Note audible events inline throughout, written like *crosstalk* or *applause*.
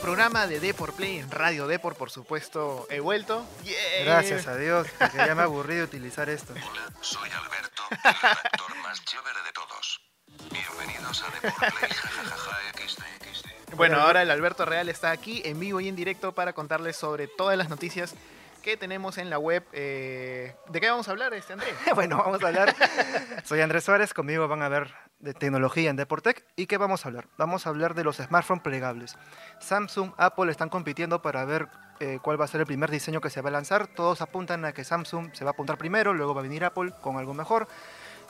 programa de Deport Play en Radio Deport, por supuesto. He vuelto. Gracias a Dios, porque ya me aburrí de utilizar esto. *laughs* Hola, soy Alberto, el redactor más chévere de todos. Bienvenidos a Deport Play, XD, XD. Bueno, ahora el Alberto Real está aquí en vivo y en directo para contarles sobre todas las noticias que tenemos en la web. Eh, ¿De qué vamos a hablar, este Andrés? *laughs* bueno, vamos a hablar. Soy Andrés Suárez, conmigo van a ver de tecnología en Deportec. ¿Y qué vamos a hablar? Vamos a hablar de los smartphones plegables. Samsung, Apple están compitiendo para ver eh, cuál va a ser el primer diseño que se va a lanzar. Todos apuntan a que Samsung se va a apuntar primero, luego va a venir Apple con algo mejor.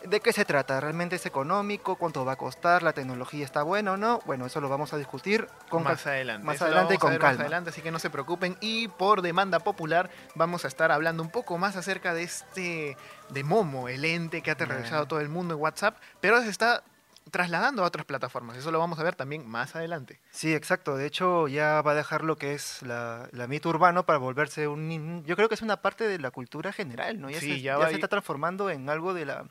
¿De qué se trata? ¿Realmente es económico? ¿Cuánto va a costar? ¿La tecnología está buena o no? Bueno, eso lo vamos a discutir con más adelante. Más Eso adelante y con ver Más calma. adelante, así que no se preocupen. Y por demanda popular vamos a estar hablando un poco más acerca de este, de Momo, el ente que ha aterrorizado todo el mundo en WhatsApp, pero se está trasladando a otras plataformas. Eso lo vamos a ver también más adelante. Sí, exacto. De hecho, ya va a dejar lo que es la, la mito urbano para volverse un... Yo creo que es una parte de la cultura general, ¿no? Ya, Sí, se, ya ya va se está transformando en algo de la,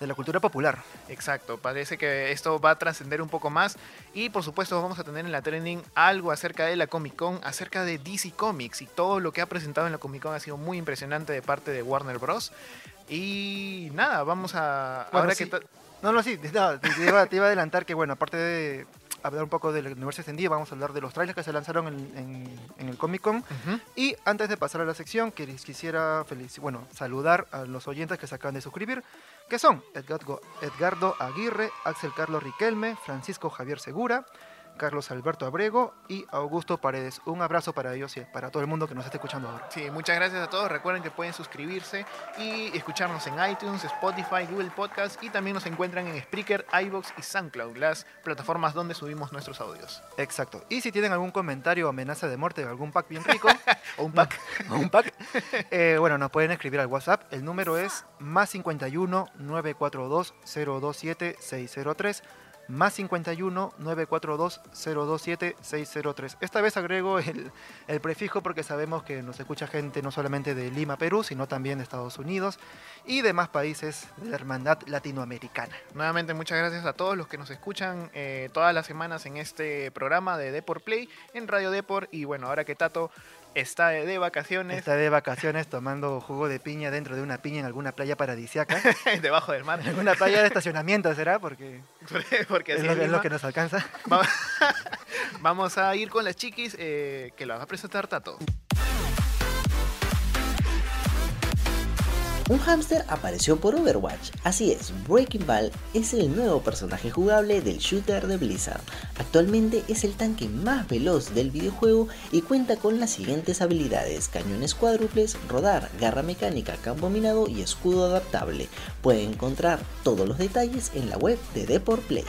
de la cultura popular. Exacto, parece que esto va a trascender un poco más y por supuesto vamos a tener en la trending algo acerca de la Comic Con, acerca de DC Comics y todo lo que ha presentado en la Comic Con ha sido muy impresionante de parte de Warner Bros. Y nada, vamos a... Bueno, ahora sí. que ta- No, no, sí, no, te iba, te iba a adelantar que, bueno, aparte de hablar un poco del universo extendido, vamos a hablar de los trailers que se lanzaron en, en- en el Comic Con. Y antes de pasar a la sección, que les quisiera felici- bueno, saludar a los oyentes que se acaban de suscribir, que son Edgardo, Edgardo Aguirre, Axel Carlos Riquelme, Francisco Javier Segura, Carlos Alberto Abrego y Augusto Paredes. Un abrazo para ellos y para todo el mundo que nos está escuchando ahora. Sí, muchas gracias a todos. Recuerden que pueden suscribirse y escucharnos en iTunes, Spotify, Google Podcast y también nos encuentran en Spreaker, iVoox y SoundCloud, las plataformas donde subimos nuestros audios. Exacto. Y si tienen algún comentario o amenaza de muerte de algún pack bien rico, *laughs* O un pack. *laughs* o un pack, eh, bueno, nos pueden escribir al WhatsApp. El número es más 51 942 027 603. Más 51 942 027 603. Esta vez agrego el, el prefijo porque sabemos que nos escucha gente no solamente de Lima, Perú, sino también de Estados Unidos y demás países de la hermandad latinoamericana. Nuevamente muchas gracias a todos los que nos escuchan eh, todas las semanas en este programa de Deport Play en Radio Deport y bueno, ahora que Tato está de, vacaciones Está de vacaciones tomando jugo de piña dentro de una piña en alguna playa paradisiaca. *laughs* debajo del mar, En alguna playa de estacionamiento será, porque *laughs* porque es lo, es que nos alcanza. Va- *laughs* Vamos a ir con las chiquis eh, que las va a presentar Tato. Un hámster apareció por Overwatch. Así es, Breaking Ball es el nuevo personaje jugable del shooter de Blizzard. Actualmente es el tanque más veloz del videojuego y cuenta con las siguientes habilidades: cañones cuádruples, rodar, garra mecánica, campo minado y escudo adaptable. Puede encontrar todos los detalles en la web de Deport Play.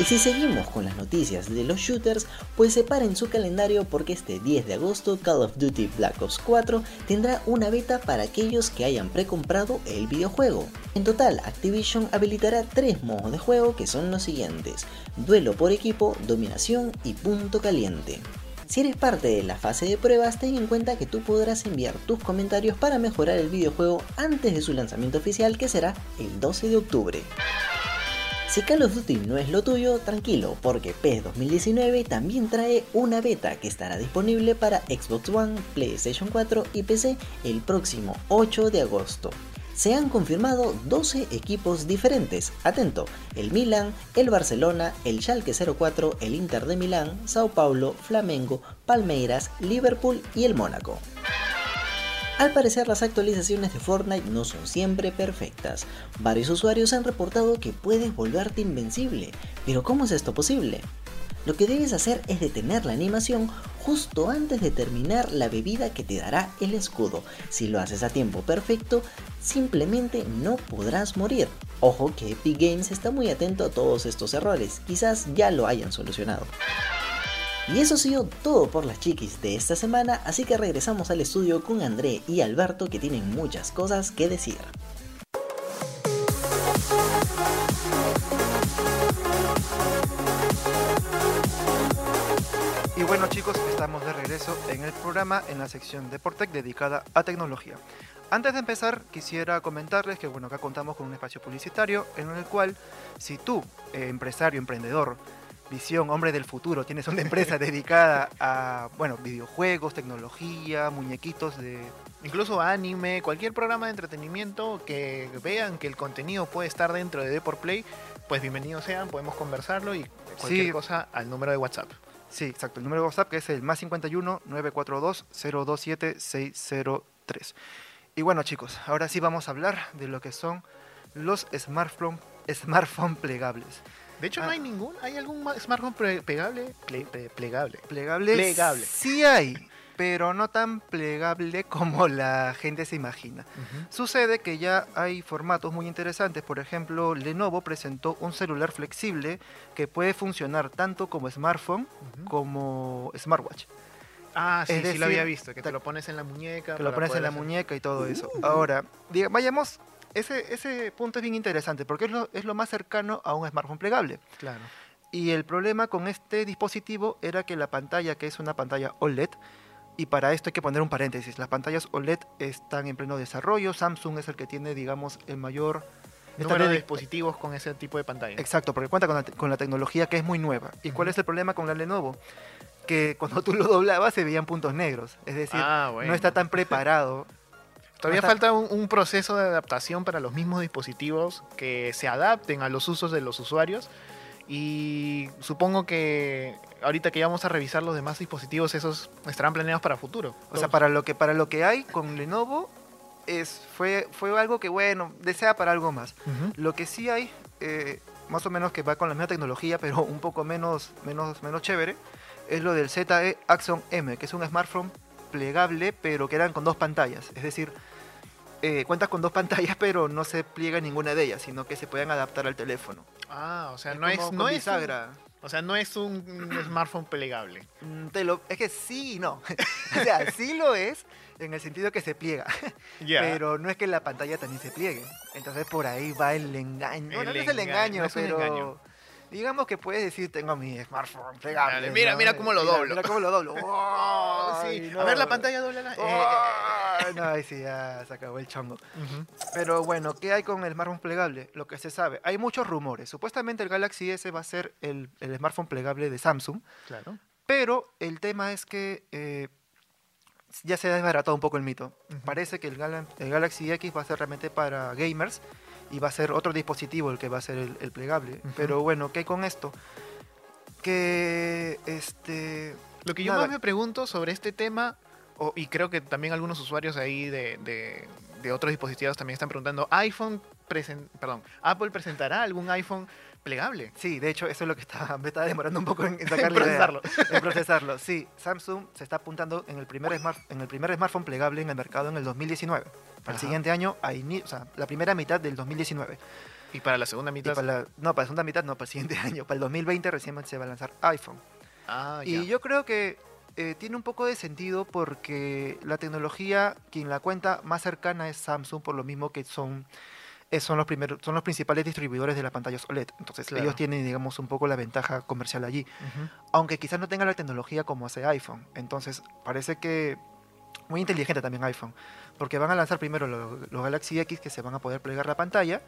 Y si seguimos con las noticias de los shooters, pues separen su calendario porque este 10 de agosto Call of Duty Black Ops 4 tendrá una beta para aquellos que hayan precomprado el videojuego. En total, Activision habilitará tres modos de juego que son los siguientes: duelo por equipo, dominación y punto caliente. Si eres parte de la fase de pruebas, ten en cuenta que tú podrás enviar tus comentarios para mejorar el videojuego antes de su lanzamiento oficial que será el 12 de octubre. Si Call of Duty no es lo tuyo, tranquilo, porque PES 2019 también trae una beta que estará disponible para Xbox One, PlayStation 4 y PC el próximo 8 de agosto. Se han confirmado 12 equipos diferentes. Atento, el Milan, el Barcelona, el Schalke 04, el Inter de Milán, Sao Paulo, Flamengo, Palmeiras, Liverpool y el Mónaco. Al parecer las actualizaciones de Fortnite no son siempre perfectas. Varios usuarios han reportado que puedes volverte invencible. Pero ¿cómo es esto posible? Lo que debes hacer es detener la animación justo antes de terminar la bebida que te dará el escudo. Si lo haces a tiempo perfecto, simplemente no podrás morir. Ojo que Epic Games está muy atento a todos estos errores, quizás ya lo hayan solucionado. Y eso ha sido todo por las chiquis de esta semana, así que regresamos al estudio con André y Alberto que tienen muchas cosas que decir. Y bueno chicos, estamos de regreso en el programa en la sección de Portec dedicada a tecnología. Antes de empezar, quisiera comentarles que bueno, acá contamos con un espacio publicitario en el cual si tú, eh, empresario, emprendedor, visión, hombre del futuro, tienes una empresa *laughs* dedicada a, bueno, videojuegos, tecnología, muñequitos de... Incluso anime, cualquier programa de entretenimiento que vean que el contenido puede estar dentro de Deport Play, pues bienvenidos sean, podemos conversarlo y cualquier Sí. cosa al número de WhatsApp. Sí, exacto, el número de WhatsApp que es el más 51 942 027 603. Y bueno chicos, ahora sí vamos a hablar de lo que son los smartphone, smartphone plegables. De hecho, Ah. no hay ningún, ¿hay algún ma- smartphone pre- plegable? Ple- plegable. Plegable. sí hay, pero no tan plegable como la gente se imagina. Sucede que ya hay formatos muy interesantes. Por ejemplo, Lenovo presentó un celular flexible que puede funcionar tanto como smartphone como smartwatch. Ah, sí, sí lo había visto, que te lo pones en la muñeca. Que lo pones en la hacer- muñeca y todo eso. Ahora, diga- vayamos, ese, ese punto es bien interesante porque es lo, es lo más cercano a un smartphone plegable. Claro. Y el problema con este dispositivo era que la pantalla, que es una pantalla OLED, y para esto hay que poner un paréntesis, las pantallas OLED están en pleno desarrollo, Samsung es el que tiene, digamos, el mayor... Número de dispositivos con ese tipo de pantalla. Exacto, porque cuenta con la, con la tecnología que es muy nueva. ¿Y cuál Ujú. es el problema con la Lenovo? Que cuando tú lo doblabas se veían puntos negros, es decir, Ah, bueno. no está tan preparado. *laughs* Todavía falta un, un proceso de adaptación para los mismos dispositivos que se adapten a los usos de los usuarios. Y supongo que ahorita que ya vamos a revisar los demás dispositivos, esos estarán planeados para futuro. O sea, para lo que, para lo que hay con Lenovo, es, fue, fue algo que, bueno, desea para algo más. Lo que sí hay, eh, más o menos que va con la misma tecnología, pero un poco menos, menos, menos chévere, es lo del ZE Axon M, que es un smartphone plegable, pero que eran con dos pantallas. Es decir, eh, cuentas con dos *laughs* pantallas, pero no se pliega ninguna de ellas, sino que se pueden adaptar al teléfono. Ah, o sea, Es no es, no es un, o sea, no es un, *clears throat* smartphone plegable. Mm, te lo- es que sí y no. *laughs* o sea, sí lo es, en el sentido que se pliega. *laughs* Pero no es que la pantalla también se pliegue. Entonces por ahí va el engaño. El Bueno, no es el engaño, engaño, es un pero engaño. Digamos que puedes decir, tengo mi smartphone plegable. Dale, mira, ¿no? mira cómo lo Mira, doblo. Mira cómo lo doblo. *laughs* Oh, sí. Ay, A ver la no. pantalla doble. la- eh, Ay, no, ahí sí, ya se acabó el chongo. Pero bueno, ¿qué hay con el smartphone plegable? Lo que se sabe. Hay muchos rumores. Supuestamente el Galaxy S va a ser el, el smartphone plegable de Samsung. Claro. Pero el tema es que eh, ya se ha desbaratado un poco el mito. Parece que el, el Galaxy X va a ser realmente para gamers y va a ser otro dispositivo el que va a ser el, el plegable. Pero bueno, ¿qué hay con esto? Que este. Lo que yo nada, más me pregunto sobre este tema, o- y creo que también algunos usuarios ahí de, de- de otros dispositivos también están preguntando, iPhone presen- perdón, Apple presentará algún iPhone plegable. Sí, de hecho, eso es lo que está, *laughs* me está demorando un poco en, en sacar idea. procesarlo. En procesarlo. Sí, Samsung se está apuntando en el primer, smart, en el primer smartphone plegable en el mercado en el 2019. Para el siguiente año, a o sea, la primera mitad del 2019. Y para la segunda mitad. para la, no, para la segunda mitad, no, para el siguiente *laughs* año. Para el 2020 recién se va a lanzar iPhone. Ah, Y ya. yo creo que eh, tiene un poco de sentido porque la tecnología, quien la cuenta más cercana es Samsung, por lo mismo que son, son, los, primeros, son los principales distribuidores de las pantallas OLED. Entonces Claro. ellos tienen, digamos, un poco la ventaja comercial allí. Aunque quizás no tenga la tecnología como hace iPhone. Entonces parece que muy inteligente también iPhone. Porque van a lanzar primero lo- los Galaxy X que se van a poder plegar la pantalla.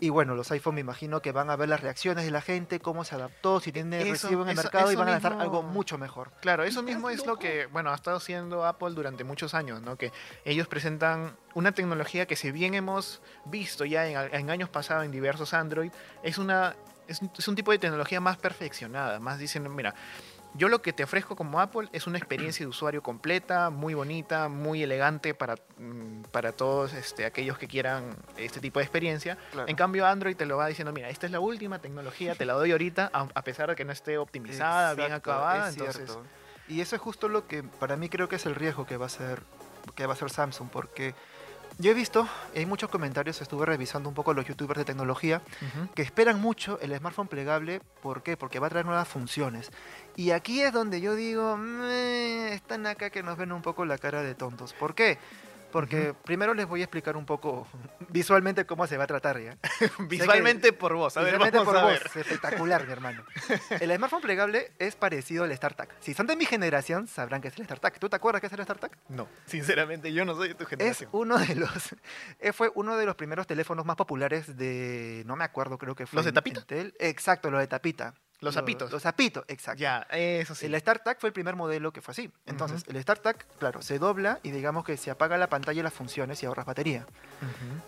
Y bueno, los iPhone me imagino que van a ver las reacciones de la gente, cómo se adaptó, si tiene Eso- recibo en el eso- mercado y van a lanzar mismo- algo mucho mejor. Claro, eso *laughs* mismo es lo que, bueno, ha estado haciendo Apple durante muchos años, ¿no? Que ellos presentan una tecnología que si bien hemos visto ya en, en años pasados en diversos Android, es una es, un- es un tipo de tecnología más perfeccionada, más dicen, mira, yo lo que te ofrezco como Apple es una experiencia de usuario completa, muy bonita, muy elegante para, mm, para todos este, aquellos que quieran este tipo de experiencia. Claro. En cambio, Android te lo va diciendo, mira, esta es la última tecnología, te la doy ahorita, a, a pesar de que no esté optimizada, bien acabada. es entonces. Y eso es justo lo que para mí creo que es el riesgo que va a ser que va a ser Samsung porque yo he visto, hay muchos comentarios, estuve revisando un poco los youtubers de tecnología que esperan mucho el smartphone plegable, ¿por qué? Porque va a traer nuevas funciones. Y aquí es donde yo digo, "Meh, están acá que nos ven un poco la cara de tontos. ¿Por qué? Porque primero les voy a explicar un poco *laughs* visualmente cómo se va a tratar ya. *laughs* Visualmente por vos, a ver, Visualmente vamos por a vos, espectacular, mi hermano. *laughs* El smartphone plegable es parecido al StarTAC. Si son de mi generación, sabrán que es el StarTAC. ¿Tú te acuerdas qué es el StarTAC? No, sinceramente, yo no soy de tu Es generación. uno de los, fue uno de los primeros teléfonos más populares de, no me acuerdo, creo que fue ¿Los de tapita? Intel. Exacto, los de tapita. Los zapitos. Los zapitos, exacto. Ya, eso sí. El StarTAC fue el primer modelo que fue así. Entonces, el StarTAC, claro, se dobla y digamos que se apaga la pantalla y las funciones y ahorras batería.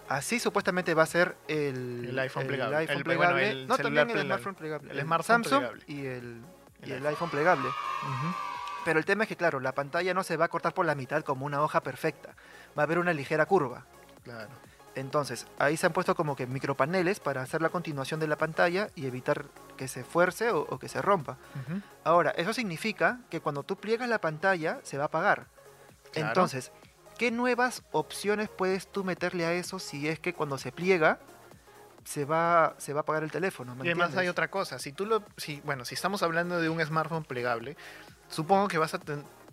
Así supuestamente va a ser el, El iPhone plegable. iPhone El- bueno, plegable. el no, también el smartphone plegable. El smartphone Samsung plegable. y el, y El el iPhone. iPhone plegable. Pero el tema es que, claro, la pantalla no se va a cortar por la mitad como una hoja perfecta. Va a haber una ligera curva. Claro. Entonces, ahí se han puesto como que micropaneles para hacer la continuación de la pantalla y evitar que se fuerce o, o que se rompa. Ahora, eso significa que cuando tú pliegas la pantalla, se va a apagar. Claro. Entonces, ¿qué nuevas opciones puedes tú meterle a eso si es que cuando se pliega, se va, se va a apagar el teléfono? ¿me Y además hay otra cosa. Si tú lo, si, bueno, si estamos hablando de un smartphone plegable, supongo que vas a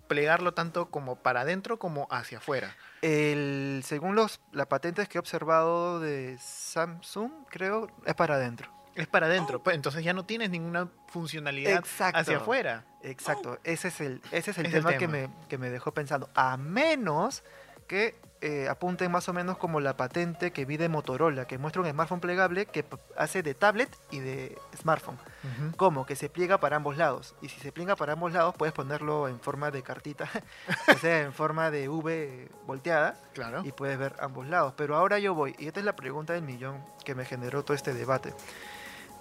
plegarlo tanto como para adentro como hacia afuera. El, según los, las patentes que he observado de Samsung, creo, es para adentro. Es para adentro, pues, entonces ya no tienes ninguna funcionalidad Exacto. hacia afuera. Exacto, ese es el, ese es el Es el tema, Que, me, que me dejó pensando. A menos que eh, apunten más o menos como la patente que vi de Motorola, que muestra un smartphone plegable que hace de tablet y de smartphone. Ujú. Como que se pliega para ambos lados. Y si se pliega para ambos lados, puedes ponerlo en forma de cartita, *laughs* o sea, en forma de V volteada, Claro. y puedes ver ambos lados. Pero ahora yo voy, y esta es la pregunta del millón que me generó todo este debate.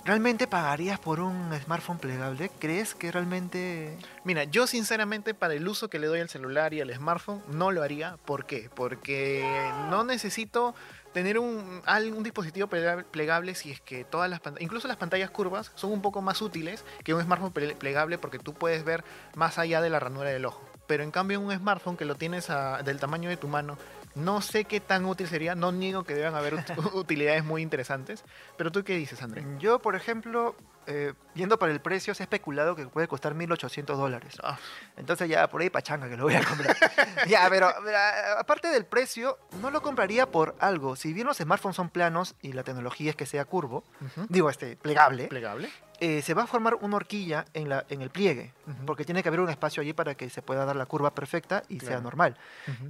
¿Realmente pagarías por un smartphone plegable? ¿Crees que realmente... Mira, yo sinceramente para el uso que le doy al celular y al smartphone no lo haría. ¿Por qué? Porque no necesito tener un, un dispositivo plega- plegable si es que todas las pantallas, incluso las pantallas curvas, son un poco más útiles que un smartphone ple- plegable porque tú puedes ver más allá de la ranura del ojo. Pero en cambio un smartphone que lo tienes del tamaño de tu mano, no sé qué tan útil sería, no niego que deban haber ut- *laughs* utilidades muy interesantes. Pero tú qué dices, André? Yo, por ejemplo, eh, viendo para el precio, se ha especulado que puede costar 1.800 dólares. Ah, Entonces ya por ahí pachanga que lo voy a comprar. *laughs* ya, pero mira, aparte del precio, no lo compraría por algo. Si bien los smartphones son planos y la tecnología es que sea curvo, ujú. digo, este, plegable, ¿Plegable? Eh, se va a formar una horquilla en, la, en el pliegue, porque tiene que haber un espacio allí para que se pueda dar la curva perfecta y sea normal.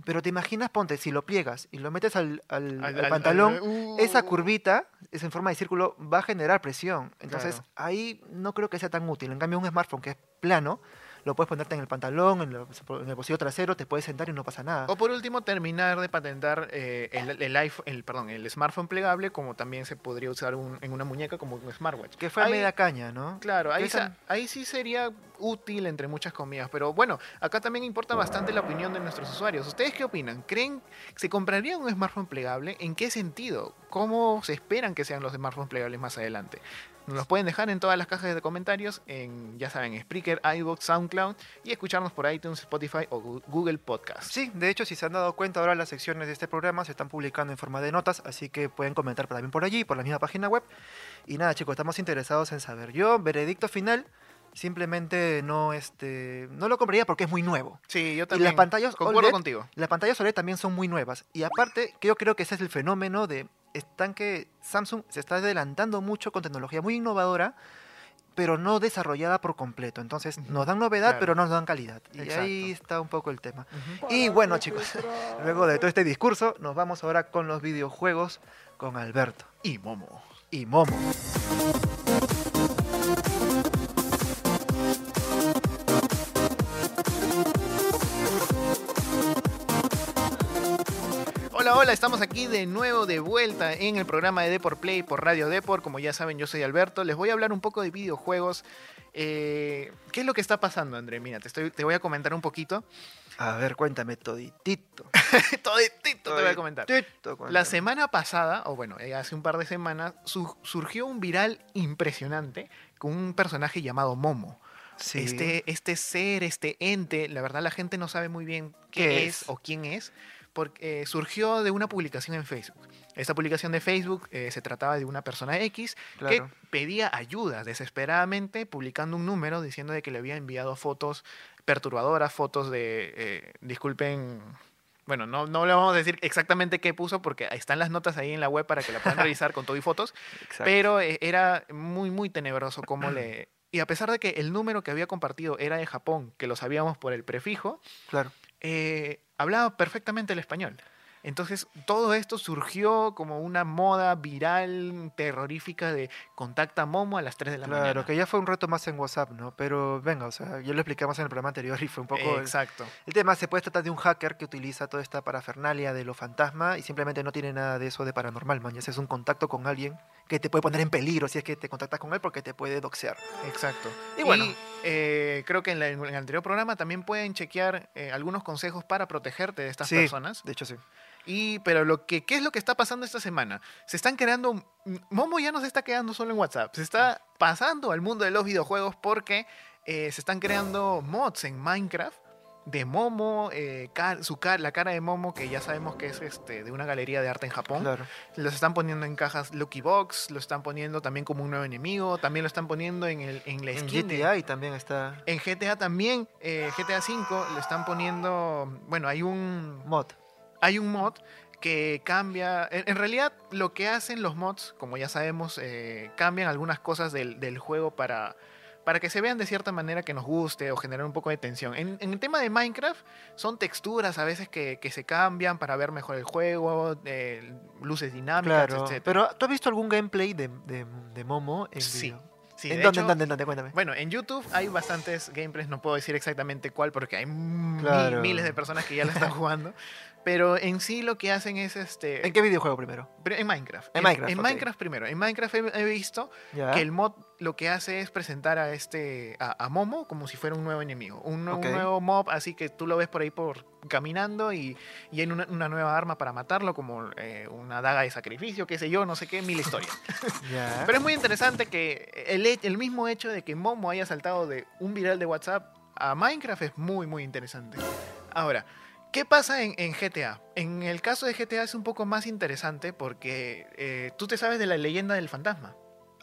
Pero te imaginas, ponte, si lo pliegas y lo metes al, al- Al- al al- pantalón, al- uh. esa curvita, es en forma de círculo, va a generar presión. Entonces, Claro. ahí no creo que sea tan útil. En cambio, un smartphone que es plano, lo puedes ponerte en el pantalón, en, lo- en el bolsillo trasero, te puedes sentar y no pasa nada. O por último, terminar de patentar eh, el, el iPhone, el, perdón, el smartphone plegable, como también se podría usar un- en una muñeca como un smartwatch. que fue a Ahí- media caña, ¿no? Claro, ahí, esa- ahí sí sería útil entre muchas comillas. Pero bueno, acá también importa bastante la opinión de nuestros usuarios. ¿Ustedes qué opinan? ¿Creen que se compraría un smartphone plegable? ¿En qué sentido? ¿Cómo se esperan que sean los smartphones plegables más adelante? Nos los pueden dejar en todas las cajas de comentarios, en, ya saben, Spreaker, iVoox, SoundCloud, y escucharnos por iTunes, Spotify o Google Podcast. Sí, de hecho, si se han dado cuenta, ahora las secciones de este programa se están publicando en forma de notas, así que pueden comentar también por allí, por la misma página web. Y nada, chicos, estamos interesados en saber. Yo, veredicto final, simplemente no, este, no lo compraría porque es muy nuevo. Sí, yo Y también. las pantallas concuerdo OLED, contigo. Las pantallas OLED también son muy nuevas. Y aparte, que yo creo que ese es el fenómeno de están que Samsung se está adelantando mucho con tecnología muy innovadora, pero no desarrollada por completo. Entonces, nos dan novedad, claro. pero no nos dan calidad. Y Exacto. ahí está un poco el tema. Ujú. Y bueno, chicos, luego de todo este discurso, nos vamos ahora con los videojuegos con Alberto Y Momo. y Momo. Hola, estamos aquí de nuevo de vuelta en el programa de Deport Play por Radio Deport. Como ya saben, yo soy Alberto. Les voy a hablar un poco de videojuegos. Eh, ¿Qué es lo que está pasando, André? Mira, te, estoy, te voy a comentar un poquito. A ver, cuéntame toditito. *laughs* Toditito te voy a comentar. Toditito, La semana pasada, o bueno, eh, hace un par de semanas, su- surgió un viral impresionante con un personaje llamado Momo. Sí. Este, este ser, este ente, la verdad la gente no sabe muy bien qué, ¿Qué es? es? o quién es, porque eh, surgió de una publicación en Facebook. Esta publicación de Facebook eh, se trataba de una persona X Claro. que pedía ayuda desesperadamente, publicando un número diciendo de que le había enviado fotos perturbadoras, fotos de, eh, disculpen, bueno, no, no le vamos a decir exactamente qué puso porque están las notas ahí en la web para que la puedan *laughs* revisar con todo y fotos, Exacto. pero eh, era muy, muy tenebroso cómo le... *clears throat* Y a pesar de que el número que había compartido era de Japón, que lo sabíamos por el prefijo, Claro. eh, hablaba perfectamente el español. Entonces, todo esto surgió como una moda viral, terrorífica de contacta a Momo a las 3 de la Claro, mañana. que ya fue un reto más en WhatsApp, ¿no? Pero venga, o sea, ya lo explicamos en el programa anterior y fue un poco... Exacto. El tema se puede tratar de un hacker que utiliza toda esta parafernalia de lo fantasma y simplemente no tiene nada de eso de paranormal, man. Ya es un contacto con alguien que te puede poner en peligro si es que te contactas con él porque te puede doxear. Exacto. Y bueno. eh, creo que en, la- en el anterior programa también pueden chequear eh, algunos consejos para protegerte de estas Sí. personas. De hecho, sí. Y, pero lo que, ¿qué es lo que está pasando esta semana? Se están creando. Momo ya no se está quedando solo en WhatsApp, se está pasando al mundo de los videojuegos porque eh, se están creando mods en Minecraft de Momo, eh, su ca- la cara de Momo, que ya sabemos que es este, de una galería de arte en Japón. Claro. Los están poniendo en cajas Lucky Box, lo están poniendo también como un nuevo enemigo, también lo están poniendo en, el, en la En skin de- GTI también está en GTA también, eh, GTA V, le están poniendo, bueno, hay un, mod. Hay un mod que cambia, en, en realidad lo que hacen los mods, como ya sabemos, eh, cambian algunas cosas del, del juego para, para que se vean de cierta manera que nos guste o generar un poco de tensión. En, en el tema de Minecraft son texturas a veces que, que se cambian para ver mejor el juego, eh, luces dinámicas, Claro. etc. Pero, ¿tú has visto algún gameplay de, de, de Momo en Sí. video? Sí, ¿En de dónde, hecho, en dónde, en dónde? Cuéntame. Bueno, en YouTube hay bastantes gameplays, no puedo decir exactamente cuál porque hay Claro. miles de personas que ya lo están *laughs* jugando. Pero en sí lo que hacen es este. ¿En qué videojuego primero? En Minecraft. En Minecraft, En ok. Minecraft primero. En Minecraft he, he visto Ya. que el mod lo que hace es presentar a este a, a Momo como si fuera un nuevo enemigo. Un, nue- un nuevo mob, así que tú lo ves por ahí por caminando y, y hay una, una nueva arma para matarlo, como eh, una daga de sacrificio, qué sé yo, no sé qué, mil historias. *laughs* Ya. Pero es muy interesante que el, el mismo hecho de que Momo haya saltado de un viral de WhatsApp a Minecraft es muy, muy interesante. Ahora, ¿qué pasa en, en GTA? En el caso de GTA es un poco más interesante porque eh, tú te sabes de la leyenda del fantasma.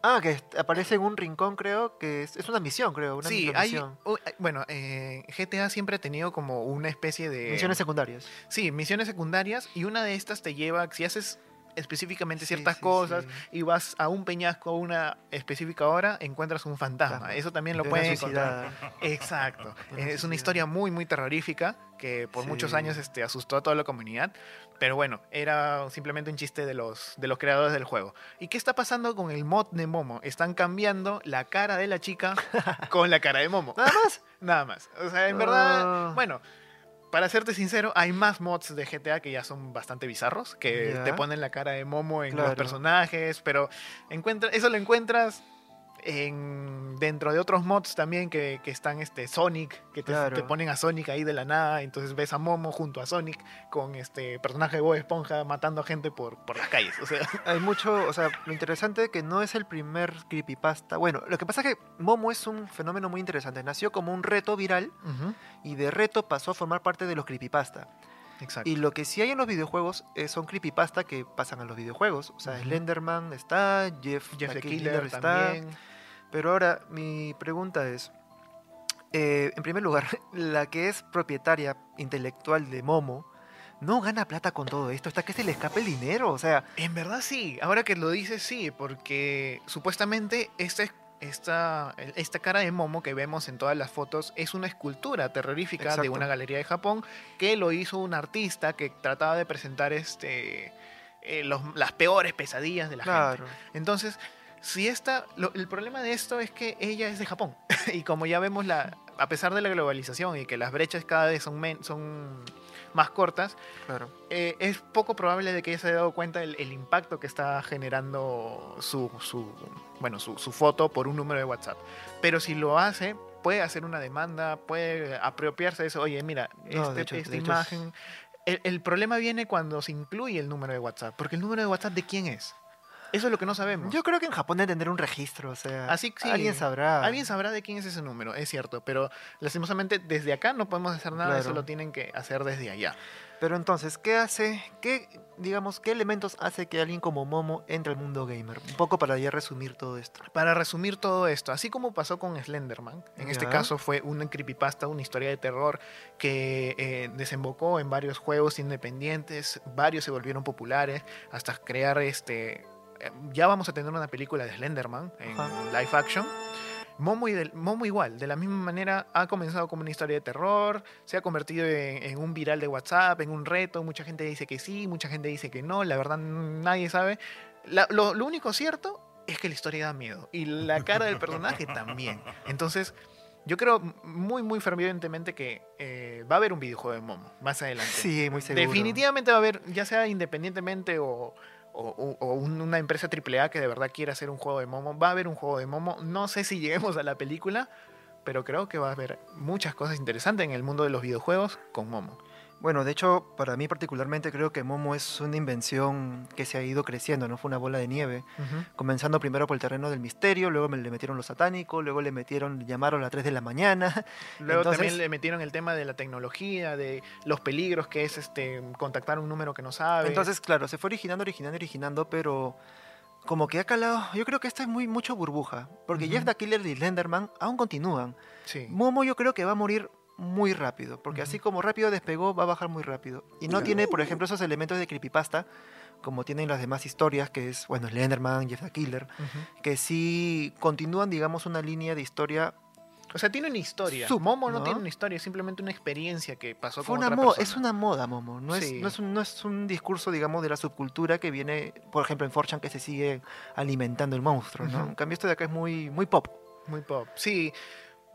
Ah, que aparece en un rincón, creo, que es, es una misión, creo, una sí, hay, u- bueno, eh, GTA siempre ha tenido como una especie de... Misiones secundarias. Sí, misiones secundarias y una de estas te lleva, si haces específicamente ciertas sí, cosas sí. y vas a un peñasco a una específica hora, encuentras un fantasma. Eso también lo pueden encontrar. *laughs* Exacto. Es una historia muy, muy terrorífica que por muchos años este, asustó a toda la comunidad. Pero bueno, era simplemente un chiste de los, de los creadores del juego. ¿Y qué está pasando con el mod de Momo? Están cambiando la cara de la chica *laughs* con la cara de Momo. Nada más. *laughs* Nada más. O sea, en verdad, Ah. bueno, para serte sincero, hay más mods de GTA que ya son bastante bizarros, que te ponen la cara de Momo en los personajes, pero encuentra, eso lo encuentras en, dentro de otros mods también que, que están este Sonic, que te, Claro. te ponen a Sonic ahí de la nada, entonces ves a Momo junto a Sonic con este personaje de Bob Esponja matando a gente por, por las calles. O sea, Hay mucho, o sea, lo interesante es que no es el primer creepypasta. Bueno, lo que pasa es que Momo es un fenómeno muy interesante. Nació como un reto viral y de reto pasó a formar parte de los creepypasta. Exacto. Y lo que sí hay en los videojuegos eh, son creepypasta que pasan a los videojuegos. O sea. Slenderman está, Jeff, Jeff the Killer Killer está. también. Pero ahora, mi pregunta es, eh, en primer lugar, *laughs* la que es propietaria intelectual de Momo, no gana plata con todo esto, hasta que se le escape el dinero, o sea, En verdad sí, ahora que lo dices sí, porque supuestamente esta, esta, esta cara de Momo que vemos en todas las fotos es una escultura terrorífica de una galería de Japón que lo hizo un artista que trataba de presentar este, eh, los- las peores pesadillas de la gente. Entonces, si esta, lo- el problema de esto es que ella es de Japón. *laughs* Y como ya vemos la, a pesar de la globalización y que las brechas cada vez son, men- son más cortas, Claro. eh, es poco probable de que ella se haya dado cuenta del el impacto que está generando su, su, bueno, su, su foto por un número de WhatsApp. Pero si lo hace, puede hacer una demanda, puede apropiarse de eso. Oye, mira, No, este- hecho- esta hecho es- imagen... El, el problema viene cuando se incluye el número de WhatsApp, porque el número de WhatsApp de quién es. Eso es lo que no sabemos. Yo creo que en Japón debe tener un registro, o sea, Así que sí. alguien sabrá. Alguien sabrá de quién es ese número, es cierto, pero lastimosamente desde acá no podemos hacer nada, eso Claro. lo tienen que hacer desde allá. Pero entonces, ¿qué hace, qué, digamos, qué elementos hace que alguien como Momo entre al mundo gamer? Un poco para ya resumir todo esto. Para resumir todo esto, así como pasó con Slenderman, en este caso fue una creepypasta, una historia de terror que eh, desembocó en varios juegos independientes, varios se volvieron populares, hasta crear este... eh, Ya vamos a tener una película de Slenderman en Ajá. live action. Momo, y del- Momo igual, de la misma manera ha comenzado como una historia de terror, se ha convertido en, en un viral de WhatsApp, en un reto, mucha gente dice que sí, mucha gente dice que no, la verdad nadie sabe. La- lo, lo único cierto es que la historia da miedo y la cara del personaje también. Entonces, yo creo muy, muy fervientemente que eh, va a haber un videojuego de Momo más adelante. Sí, muy seguro. Definitivamente va a haber, ya sea independientemente o, o- o- o un- una empresa AAA que de verdad quiera hacer un juego de Momo, va a haber un juego de Momo. No sé si lleguemos a la película, pero creo que va a haber muchas cosas interesantes en el mundo de los videojuegos con Momo. Bueno, de hecho, para mí particularmente creo que Momo es una invención que se ha ido creciendo, ¿no? Fue una bola de nieve. Comenzando primero por el terreno del misterio, luego me le metieron lo satánico, luego le metieron, llamaron a las 3 de la mañana. *laughs* Luego Entonces- también le metieron el tema de la tecnología, de los peligros que es este contactar un número que no sabe. Entonces, claro, se fue originando, originando, originando, pero como que ha calado. Yo creo que esta es muy mucho burbuja, porque. Jeff the Killer y Slenderman aún continúan. sí. Momo yo creo que va a morir muy rápido, porque así Ujú. como rápido despegó, va a bajar muy rápido. Y no Claro. tiene, por ejemplo, esos elementos de creepypasta, como tienen las demás historias, que es, bueno, Slenderman, Jeff the Killer, Ujú. que sí continúan, digamos, una línea de historia. O sea, tiene una historia. Sub, Momo no, ¿no? tiene una historia, es simplemente una experiencia que pasó Fue con una otra persona. es una moda, Momo. No, es, Sí. no, es un, no es un discurso, digamos, de la subcultura que viene, por ejemplo, en Forchan, que se sigue alimentando el monstruo, ¿no? Ujú. En cambio, esto de acá es muy, muy pop. Muy pop. Sí,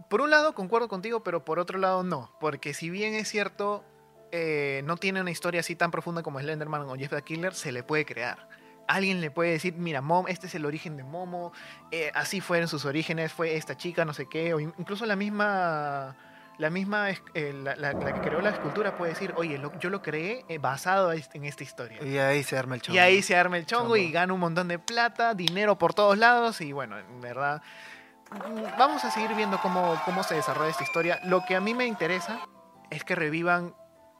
por un lado concuerdo contigo, pero por otro lado no. Porque si bien es cierto, eh, no tiene una historia así tan profunda como Slenderman o Jeff the Killer, se le puede crear. Alguien le puede decir, mira, Mom, este es el origen de Momo, eh, así fueron sus orígenes, fue esta chica, no sé qué, o in- incluso la misma, la misma, eh, la, la- la que creó la escultura puede decir, oye, lo- yo lo creé basado en esta historia. Y ahí se arma el chongo. Y ahí se arma el chongo, y gana un montón de plata, dinero por todos lados y bueno, en verdad vamos a seguir viendo cómo, cómo se desarrolla esta historia. Lo que a mí me interesa es que revivan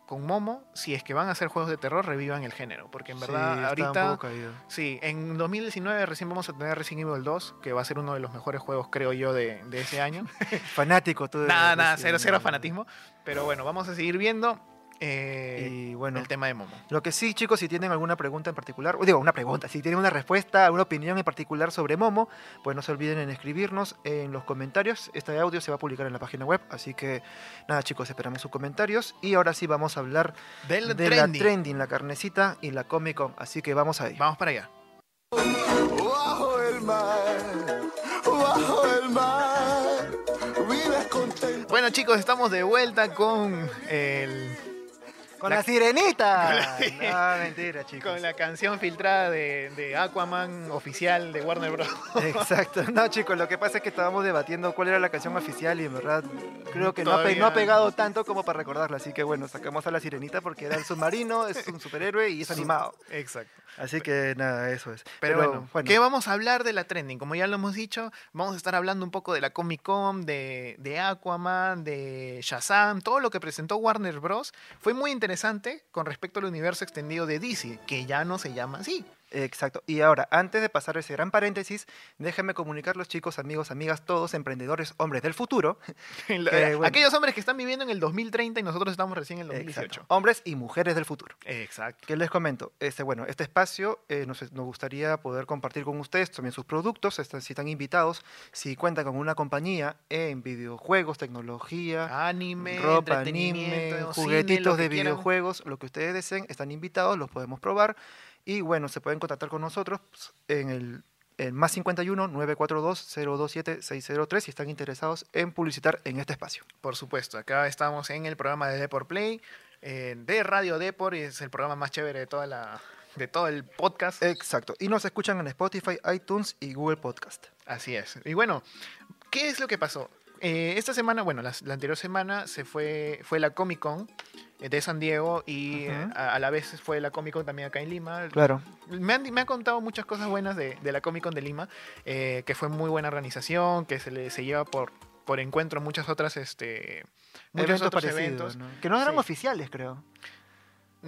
con Momo, si es que van a hacer juegos de terror, revivan el género, porque en Sí, verdad un ahorita... poco caído. Sí, en 2019 recién vamos a tener Resident Evil 2, que va a ser uno de los mejores juegos, creo yo, de, de ese año. *laughs* Fanático tú de nada, nada, cero, cero fanatismo. Pero bueno, vamos a seguir viendo eh, Y bueno, el tema de Momo. Lo que sí, chicos, si tienen alguna pregunta en particular, o digo, una pregunta, si tienen una respuesta, alguna opinión en particular sobre Momo, pues no se olviden en escribirnos en los comentarios. Este audio se va a publicar en la página web, así que nada, chicos, esperamos sus comentarios. Y ahora sí vamos a hablar Del de trending. la trending, la carnecita y la Comic Con, así que vamos ahí. Vamos para allá. Bajo el mar, bajo el mar, vives contento. Bueno chicos, estamos de vuelta con el ¡Con La- la, sirenita! *laughs* Con la- *laughs* No, mentira, chicos. con la canción filtrada de, de Aquaman oficial de Warner Bros. *laughs* Exacto. No, chicos, lo que pasa es que estábamos debatiendo cuál era la canción oficial y en verdad creo que no ha, no ha pegado tanto como para recordarla. Así que bueno, sacamos a la sirenita porque era el submarino, es un superhéroe y es animado. Exacto. Así que nada, eso es. Pero, bueno, ¿qué vamos a hablar de la trending? Como ya lo hemos dicho, vamos a estar hablando un poco de la Comic Con, de, de Aquaman, de Shazam, todo lo que presentó Warner Bros. Fue muy interesante con respecto al universo extendido de DC, que ya no se llama así. Exacto. Y ahora, antes de pasar ese gran paréntesis, déjenme comunicarlos, chicos, amigos, amigas, todos emprendedores, hombres del futuro. *laughs* Que, bueno. Aquellos hombres que están viviendo en el 2030 y nosotros estamos recién en el 2018. Exacto. Hombres y mujeres del futuro. Exacto. ¿Qué les comento? Este, bueno, este espacio eh, nos, nos gustaría poder compartir con ustedes también sus productos, están, si están invitados, si cuentan con una compañía en videojuegos, tecnología, Anime, ropa, anime, juguetitos que de quieran. videojuegos, lo que ustedes deseen, están invitados, los podemos probar y bueno, se pueden contactar con nosotros pues, en el, el más 51 942 027 603 si están interesados en publicitar en este espacio. Por supuesto, acá estamos en el programa de Deport Play, eh, de Radio Deport, y es el programa más chévere de, toda la, de todo el podcast. Exacto. Y nos escuchan en Spotify, iTunes y Google Podcast. Así es. Y bueno, ¿qué es lo que pasó? Eh, esta semana, bueno, la, la anterior semana se fue, fue la Comic Con de San Diego y eh, a, a la vez fue la Comic Con también acá en Lima. Claro. Me han, me han contado muchas cosas buenas de, de la Comic Con de Lima, eh, que fue muy buena organización, que se, le, se lleva por, por encuentro muchas otras, este, muchos eventos otros eventos. ¿no? Que no eran Sí. oficiales, creo.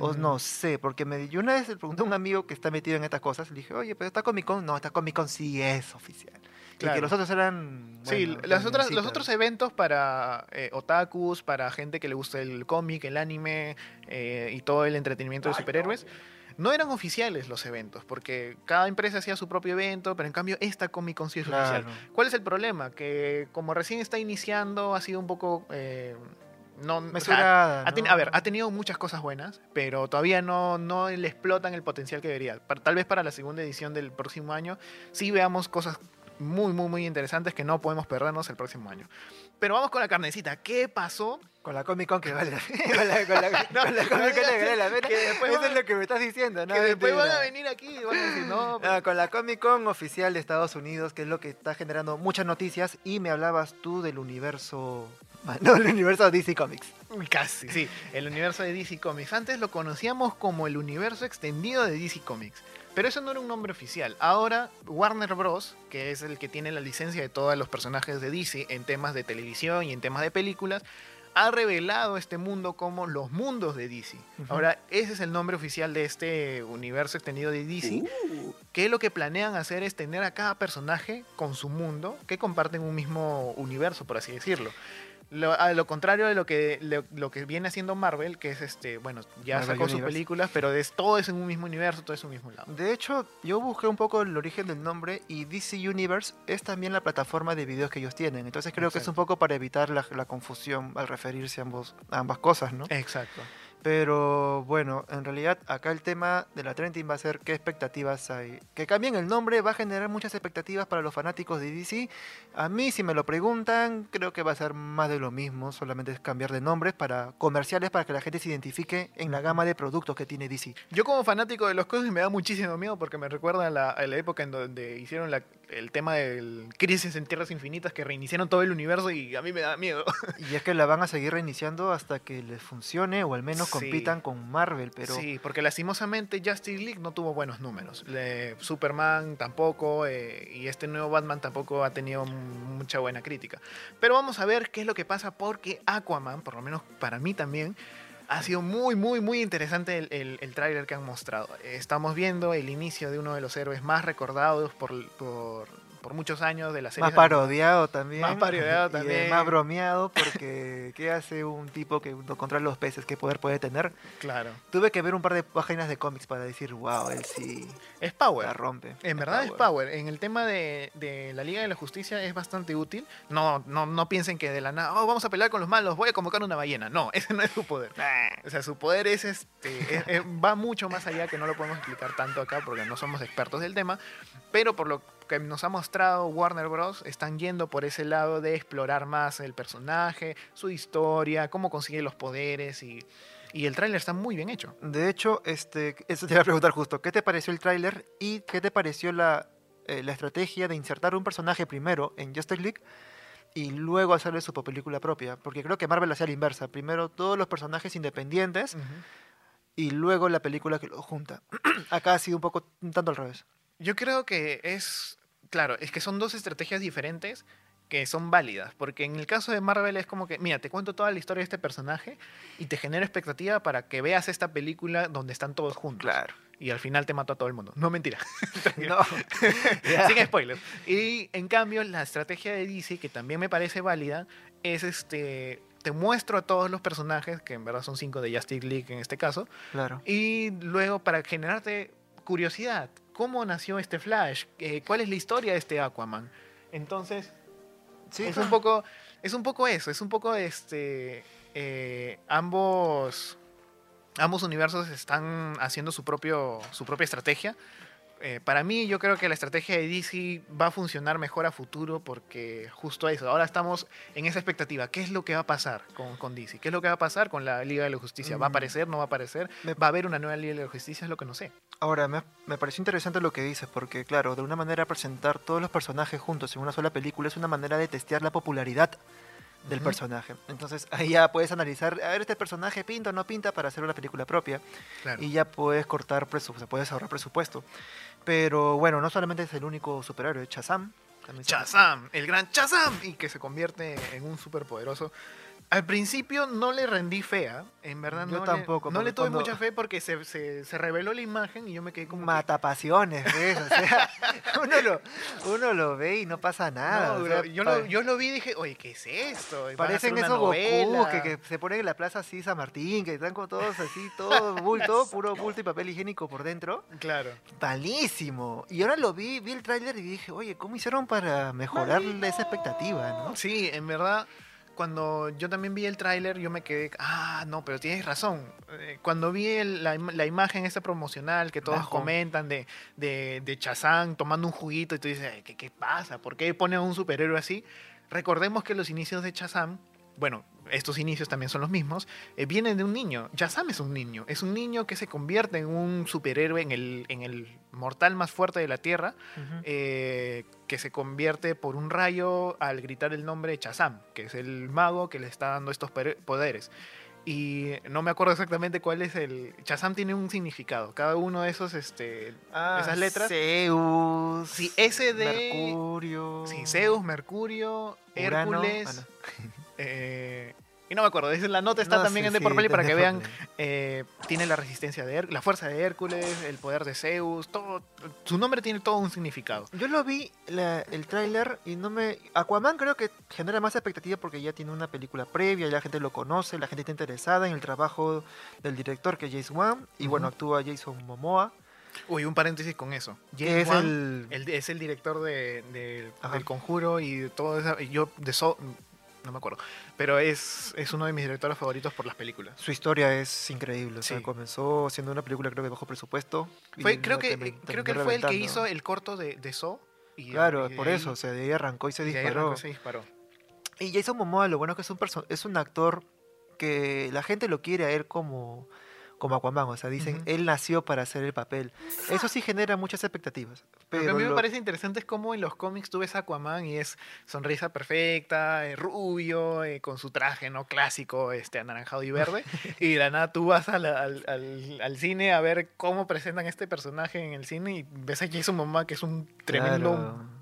O Mm. no sé, porque me, yo una vez le pregunté a un amigo que está metido en estas cosas, le dije, oye, pero esta Comic Con, no, esta Comic Con sí es oficial. Y que los otros eran. Sí, las otras, los otros eventos para eh, otakus, para gente que le gusta el cómic, el anime eh, y todo el entretenimiento de superhéroes, no eran oficiales los eventos, porque cada empresa hacía su propio evento, pero en cambio esta Comic Con sí es oficial. ¿Cuál es el problema? Que como recién está iniciando, ha sido un poco... eh, no, o sea, Mesurada. a ver, ha tenido muchas cosas buenas, pero todavía no, no le explotan el potencial que debería. Tal vez para la segunda edición del próximo año sí veamos cosas muy, muy, muy interesantes que no podemos perdernos el próximo año. Pero vamos con la carnecita. ¿Qué pasó? Con la Comic Con que vale la. *laughs* Con la, con la, No, con la Comic Con que vale la pena. después Eso van- es lo que me estás diciendo, ¿no? que después van a venir aquí y van a decir, no, pero- Ah, con la Comic Con oficial de Estados Unidos, que es lo que está generando muchas noticias, y me hablabas tú del universo. No, el universo DC Comics. Casi, sí. El universo de DC Comics. Antes lo conocíamos como el universo extendido de DC Comics. Pero eso no era un nombre oficial. Ahora, Warner Bros., que es el que tiene la licencia de todos los personajes de DC en temas de televisión y en temas de películas, ha revelado este mundo como los mundos de DC. Ahora, ese es el nombre oficial de este universo extendido de DC. Que lo que planean hacer es tener a cada personaje con su mundo, que comparten un mismo universo, por así decirlo. Lo- a lo contrario de lo que, lo, lo que viene haciendo Marvel, que es este, bueno, ya Marvel sacó sus películas, pero es, todo es en un mismo universo, todo es en un mismo lado. De hecho, yo busqué un poco el origen del nombre y DC Universe es también la plataforma de videos que ellos tienen. Entonces creo que es un poco para evitar la, la confusión al referirse a, ambos, a ambas cosas, ¿no? Exacto. Pero bueno, en realidad acá el tema de la trending va a ser qué expectativas hay. Que cambien el nombre va a generar muchas expectativas para los fanáticos de DC. A mí, si me lo preguntan, creo que va a ser más de lo mismo. Solamente es cambiar de nombres para comerciales para que la gente se identifique en la gama de productos que tiene DC. Yo como fanático de los cómics me da muchísimo miedo porque me recuerda la, a la época en donde hicieron la- el tema del Crisis en Tierras Infinitas que reiniciaron todo el universo y a mí me da miedo. *laughs* Y es que la van a seguir reiniciando hasta que les funcione o al menos Sí. compitan con Marvel. Pero Sí, porque lastimosamente Justice League no tuvo buenos números. Le- Superman tampoco, eh, y este nuevo Batman tampoco ha tenido mucha buena crítica. Pero vamos a ver qué es lo que pasa porque Aquaman, por lo menos para mí también, ha sido muy, muy, muy interesante el, el, tráiler que han mostrado. Estamos viendo el inicio de uno de los héroes más recordados por, por, por muchos años de la serie. más parodiado también. Más parodiado *laughs* también. más bromeado porque *laughs* ¿qué hace un tipo que no controla los peces? ¿Qué poder puede tener? Claro. Tuve que ver un par de páginas de cómics para decir, wow, él sí Es Power. la rompe. En verdad es Power. En el tema de, de la Liga de la Justicia es bastante útil. No, no, no piensen que de la nada, oh, vamos a pelear con los malos, voy a convocar una ballena. No, *laughs* ese no es su poder. O sea, su poder es este. es- es- va mucho más allá que no lo podemos explicar tanto acá porque no somos expertos del tema. Pero por lo que nos ha mostrado Warner Bros. están yendo por ese lado de explorar más el personaje, su historia, cómo consigue los poderes y. Y el tráiler está muy bien hecho. De hecho, este, eso te iba a preguntar justo, ¿qué te pareció el tráiler y qué te pareció la, eh, la estrategia de insertar un personaje primero en Justice League y luego hacerle su película propia? Porque creo que Marvel hacía la inversa, primero todos los personajes independientes y luego la película que los junta. *clears throat* Acá ha sido un poco un tanto al revés. Yo creo que es, claro, es que son dos estrategias diferentes que son válidas, porque en el caso de Marvel es como que, mira, te cuento toda la historia de este personaje y te genero expectativa para que veas esta película donde están todos juntos. Y al final te mato a todo el mundo. No, mentira. *laughs* No. *laughs* Sin spoilers. Y en cambio, la estrategia de DC, que también me parece válida, es este. Te muestro a todos los personajes, que en verdad son cinco de Justice League en este caso, Claro. y luego para generarte curiosidad, ¿cómo nació este Flash? Eh, ¿Cuál es la historia de este Aquaman? Entonces, Sí, es un poco, es un poco eso, es un poco este, eh, ambos, ambos universos están haciendo su propio, su propia estrategia. Eh, para mí, yo creo que la estrategia de DC va a funcionar mejor a futuro porque justo eso. Ahora estamos en esa expectativa. ¿Qué es lo que va a pasar con, con DC? ¿Qué es lo que va a pasar con la Liga de la Justicia? ¿Va a Mm. aparecer? ¿No va a aparecer? ¿Va a haber una nueva Liga de la Justicia? Es lo que no sé. Ahora, me, me pareció interesante lo que dices, porque claro, de una manera presentar todos los personajes juntos en una sola película es una manera de testear la popularidad del personaje. Entonces ahí ya puedes analizar, a ver, este personaje pinta o no pinta para hacer una película propia. Claro. Y ya puedes cortar presupuesto, puedes ahorrar presupuesto. Pero bueno, no solamente es el único superhéroe, se- Shazam, el gran Shazam, y que se convierte en un superpoderoso. Al principio no le rendí fea, en verdad Yo no tampoco, le, no le tuve cuando- mucha fe porque se, se, se reveló la imagen y yo me quedé como Matapasiones, ¿ves? O sea, *laughs* uno lo, uno lo ve y no pasa nada. No, o sea, bro, yo, lo, yo lo vi y dije, oye, ¿qué es esto? ¿Van a Parecen esos Goku que, que se ponen en la plaza así San Martín, que están con todos así, todo *laughs* bulto, puro bulto y papel higiénico por dentro. Claro. Malísimo. Y ahora lo vi, vi el tráiler y dije, oye, ¿cómo hicieron para mejorarle esa expectativa, no? Sí, en verdad, cuando yo también vi el tráiler, yo me quedé, ah, no, pero tienes razón. Eh, Cuando vi el- la, la imagen esta promocional que todos Bajo. comentan de, de, de Chazán tomando un juguito y tú dices, "Ay, ¿qué, ¿qué pasa? ¿Por qué ponen a un superhéroe así? Recordemos que los inicios de Chazam, bueno, estos inicios también son los mismos, eh, vienen de un niño. Chazam es un niño, es un niño que se convierte en un superhéroe, en el, en el mortal más fuerte de la Tierra, eh, que se convierte por un rayo al gritar el nombre de Chazam, que es el mago que le está dando estos poderes. Y no me acuerdo exactamente cuál es el... Chazam tiene un significado. Cada uno de esos, este, esas letras... Zeus. Sí, ese de- Mercurio. Sí, Zeus, Mercurio, Urano. Hércules... Ah, no. *laughs* eh, y no me acuerdo, esa- la nota está No, también sí, en sí, The Play para que vean. Eh, tiene la resistencia de Hér- la fuerza de Hércules, el poder de Zeus, todo. Su nombre tiene todo un significado. Yo lo vi la- el tráiler y no me... Aquaman creo que genera más expectativa porque ya tiene una película previa, ya la gente lo conoce, la gente está interesada en el trabajo del director que es James Wan y bueno, actúa Jason Momoa, Uy, un paréntesis con eso. James es Wan, el... el- es el director de, de- Ajá. del Conjuro y de todo eso. y Yo, de So, no me acuerdo. Pero es, es uno de mis directores favoritos por las películas. Su historia es increíble, o sea, Sí. comenzó haciendo una película creo que bajo presupuesto. y Fue, creo que, termi- creo que él terminó fue el que reventando. hizo el corto de, de So. Y, Claro, y de por ahí- eso, o sea, de ahí arrancó y se y de ahí disparó. arrancó y se disparó. Y Jason Momoa, lo bueno es que es un, perso- es un actor que la gente lo quiere a él como, como Aquaman. O sea, dicen, él nació para hacer el papel. Eso sí genera muchas expectativas. Pero Pero lo que a mí me lo- parece interesante es cómo en los cómics tú ves a Aquaman y es sonrisa perfecta, eh, rubio, eh, con su traje no clásico, este anaranjado y verde. *laughs* y de la nada tú vas a la- al, al- al cine a ver cómo presentan este personaje en el cine y ves a Jason Momoa que es un tremendo Claro.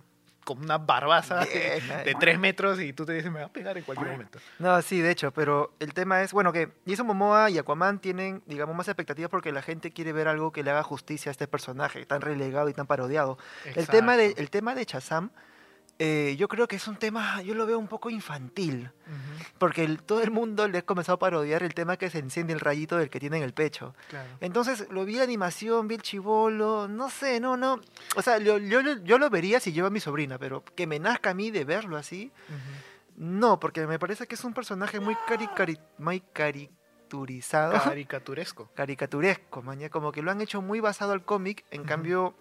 Con una barbaza de, tres metros y tú te dices me va a pegar en cualquier momento. No, sí, de hecho, pero el tema es, bueno, que Jason Momoa y Aquaman tienen, digamos, más expectativas porque la gente quiere ver algo que le haga justicia a este personaje tan relegado y tan parodiado. El tema, de, el tema de Shazam, eh, yo creo que es un tema, yo lo veo un poco infantil. Porque el- todo el mundo le ha comenzado a parodiar el tema que se enciende el rayito del que tiene en el pecho. claro. Entonces lo vi la animación, vi el chivolo, no sé, no, no. O sea, yo, yo, yo lo vería si lleva a mi sobrina, pero que me nazca a mí de verlo así, no, porque me parece que es un personaje muy, cari- cari- muy caricaturizado. Caricaturesco. *laughs* caricaturesco, maña, como que lo han hecho muy basado al cómic, en cambio,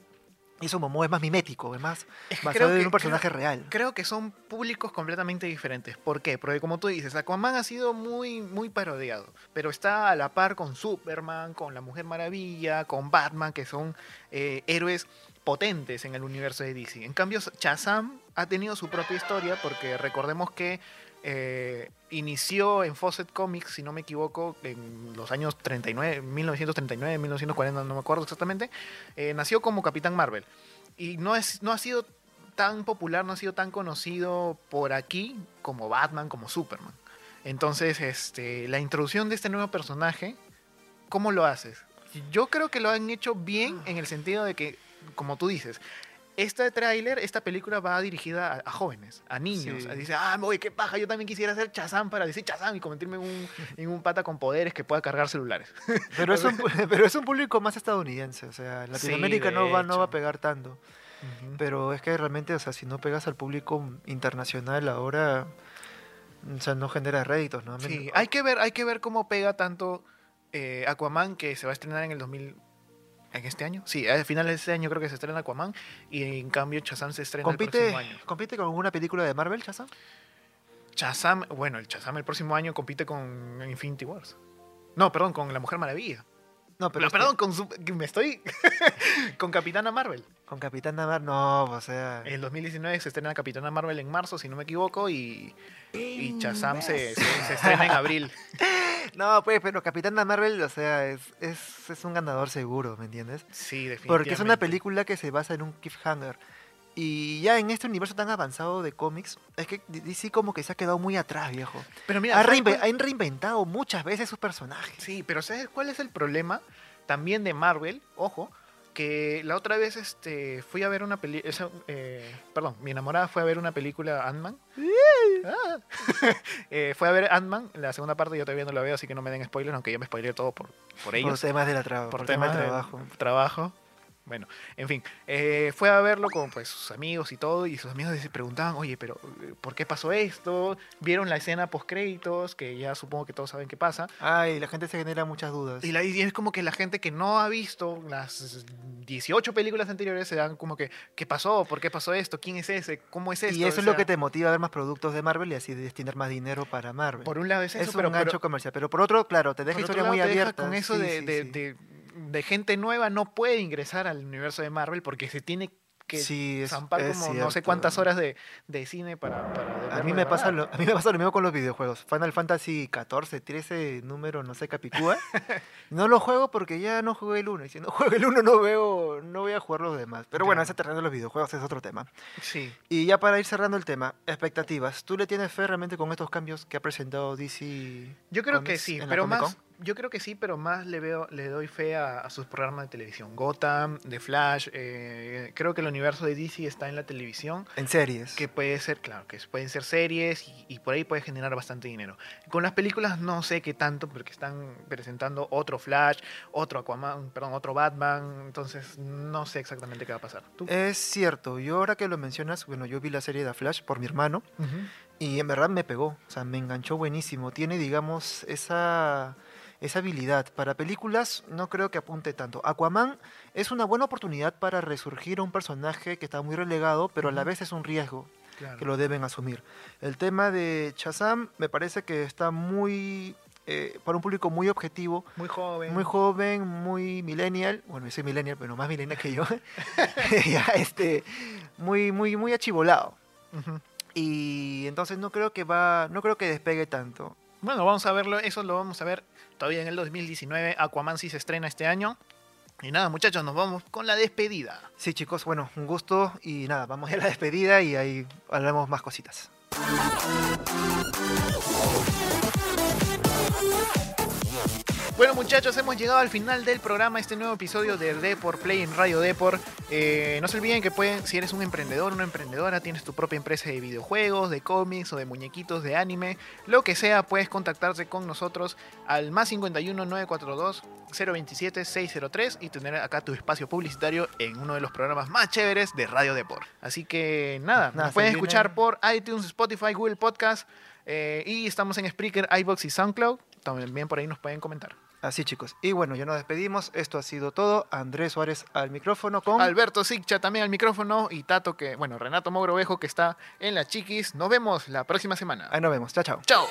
eso Momoa es más mimético, es más Es que basado en un personaje real. Creo que son públicos completamente diferentes. ¿Por qué? Porque como tú dices, Aquaman ha sido muy, muy parodiado, pero está a la par con Superman, con la Mujer Maravilla, con Batman, que son eh, héroes potentes en el universo de DC. En cambio, Shazam ha tenido su propia historia porque recordemos que eh, inició en Fawcett Comics, si no me equivoco, en los años 39, 1939, 1940, no me acuerdo exactamente. Eh, nació como Capitán Marvel. Y no, es, no ha sido tan popular, no ha sido tan conocido por aquí como Batman, como Superman. Entonces, este, la introducción de este nuevo personaje, ¿cómo lo haces? Yo creo que lo han hecho bien en el sentido de que, como tú dices, este tráiler, esta película va dirigida a, a jóvenes, a niños. Sí. Dice, ah, oye, qué paja, yo también quisiera ser Chazam para decir Chazam y convertirme en un, *laughs* en un pata con poderes que pueda cargar celulares. *laughs* Pero es, un, *laughs* pero es un público más estadounidense, o sea, Sí, Latinoamérica no, va, no va a pegar tanto. Pero es que realmente, o sea, si no pegas al público internacional ahora, o sea, no genera réditos, ¿no? Sí, hay que ver, hay que ver cómo pega tanto eh, Aquaman, que se va a estrenar en el 2000. ¿En este año? Sí, a finales de este año creo que se estrena Aquaman. Y en cambio Shazam se estrena el ¿Compite, próximo año. ¿Compite con alguna película de Marvel, Shazam? Shazam, bueno, el Shazam el próximo año compite con Infinity Wars. No, perdón, con la Mujer Maravilla. No, Pero, que perdón, con su- me estoy. *laughs* con Capitana Marvel. Con Capitán Marvel, no, o sea... En 2019 se estrena Capitana Marvel en marzo, si no me equivoco, y, y Shazam se, se- se estrena en abril. *laughs* No, pues, pero Capitán Marvel, o sea, es, es, es un ganador seguro, ¿me entiendes? Sí, definitivamente. Porque es una película que se basa en un cliffhanger. Y ya en este universo tan avanzado de cómics, es que DC como que se ha quedado muy atrás, viejo. Pero mira, Ha ¿sabes reinve- cuál- han reinventado muchas veces sus personajes. Sí, pero ¿sabes cuál es el problema también de Marvel? Ojo, que la otra vez este, fui a ver una película, perdón, mi enamorada fue a ver una película Ant-Man. Ah. *laughs* Eh, fue a ver Ant-Man, la segunda parte yo todavía no la veo, así que no me den spoilers, aunque yo me spoileré todo por, por Por ellos. temas de la tra- por por temas temas de de trabajo. Bueno, en fin, eh, fue a verlo con pues, sus amigos y todo, y sus amigos se preguntaban, oye, pero eh, ¿por qué pasó esto? Vieron la escena post créditos, que ya supongo que todos saben qué pasa. Ay, la gente se genera muchas dudas. Y, la, y es como que la gente que no ha visto las 18 películas anteriores se dan como que, ¿qué pasó? ¿Por qué pasó esto? ¿Quién es ese? ¿Cómo es esto? y eso O es lo que te motiva a ver más productos de Marvel y así destinar más dinero para Marvel. Por un lado es eso, es pero, un pero- gancho comercial. Pero por otro, claro, te deja lado muy te deja abiertas. con eso Sí, de, sí, de- sí. de- de gente nueva no puede ingresar al universo de Marvel porque se tiene que Sí, es- zampar es como no sé cuantas horas de, de cine para, para A mí, me pasa lo, a mí me pasa lo mismo con los videojuegos. Final Fantasy 14, 13, número no sé, Capicúa. *laughs* no lo juego porque ya no jugué el 1. Y si no juego el 1 no veo, no voy a jugar los demás. Pero bueno, Claro. ese terreno de los videojuegos es otro tema. Sí. Y ya para ir cerrando el tema, expectativas. ¿Tú le tienes fe realmente con estos cambios que ha presentado DC? Yo creo que sí, pero más? Yo creo que sí, pero más le veo, le doy fe a, a sus programas de televisión. Gotham, The Flash, eh, creo que el universo de DC está en la televisión, En series. que puede ser, claro, que pueden ser series y, y por ahí puede generar bastante dinero. Con las películas no sé qué tanto, porque están presentando otro Flash, otro Aquaman, perdón, otro Batman, entonces no sé exactamente qué va a pasar. ¿Tú? Es cierto, yo ahora que lo mencionas, bueno, yo vi la serie de Flash por mi hermano y en verdad me pegó, o sea, me enganchó buenísimo. Tiene, digamos, esa, esa habilidad. Para películas no creo que apunte tanto. Aquaman es una buena oportunidad para resurgir a un personaje que está muy relegado, pero a la vez es un riesgo Claro. que lo deben asumir. El tema de Shazam me parece que está muy... eh, para un público muy objetivo, Muy joven. muy joven, muy millennial, bueno, yo soy millennial, pero más millennial que yo, *laughs* *laughs* ya, este, muy, muy, muy achivolado. Ujú. Y entonces no creo que va, no creo que despegue tanto. Bueno, vamos a verlo, eso lo vamos a ver todavía en el 2019. Aquaman sí se estrena este año. Y nada, muchachos, nos vamos con la despedida. Sí, chicos, bueno, un gusto y nada, vamos a la despedida y ahí hablamos más cositas. Bueno, muchachos, hemos llegado al final del programa, este nuevo episodio de Deport Play en Radio Deport. Eh, no se olviden que pueden, si eres un emprendedor, una emprendedora, tienes tu propia empresa de videojuegos, de cómics o de muñequitos, de anime, lo que sea, puedes contactarse con nosotros al más 51 942 027 603 y tener acá tu espacio publicitario en uno de los programas más chéveres de Radio Deport. Así que nada, Nada, nos pueden viene- escuchar por iTunes, Spotify, Google Podcast eh, y estamos en Spreaker, iBox y SoundCloud. También por ahí nos pueden comentar. Así, chicos. Y bueno, ya nos despedimos. Esto ha sido todo. Andrés Suárez al micrófono con... Alberto Sigcha también al micrófono y Tato que, bueno, Renato Mogrovejo que está en la chiquis. Nos vemos la próxima semana. Ahí nos vemos. Chao, chao. Chao.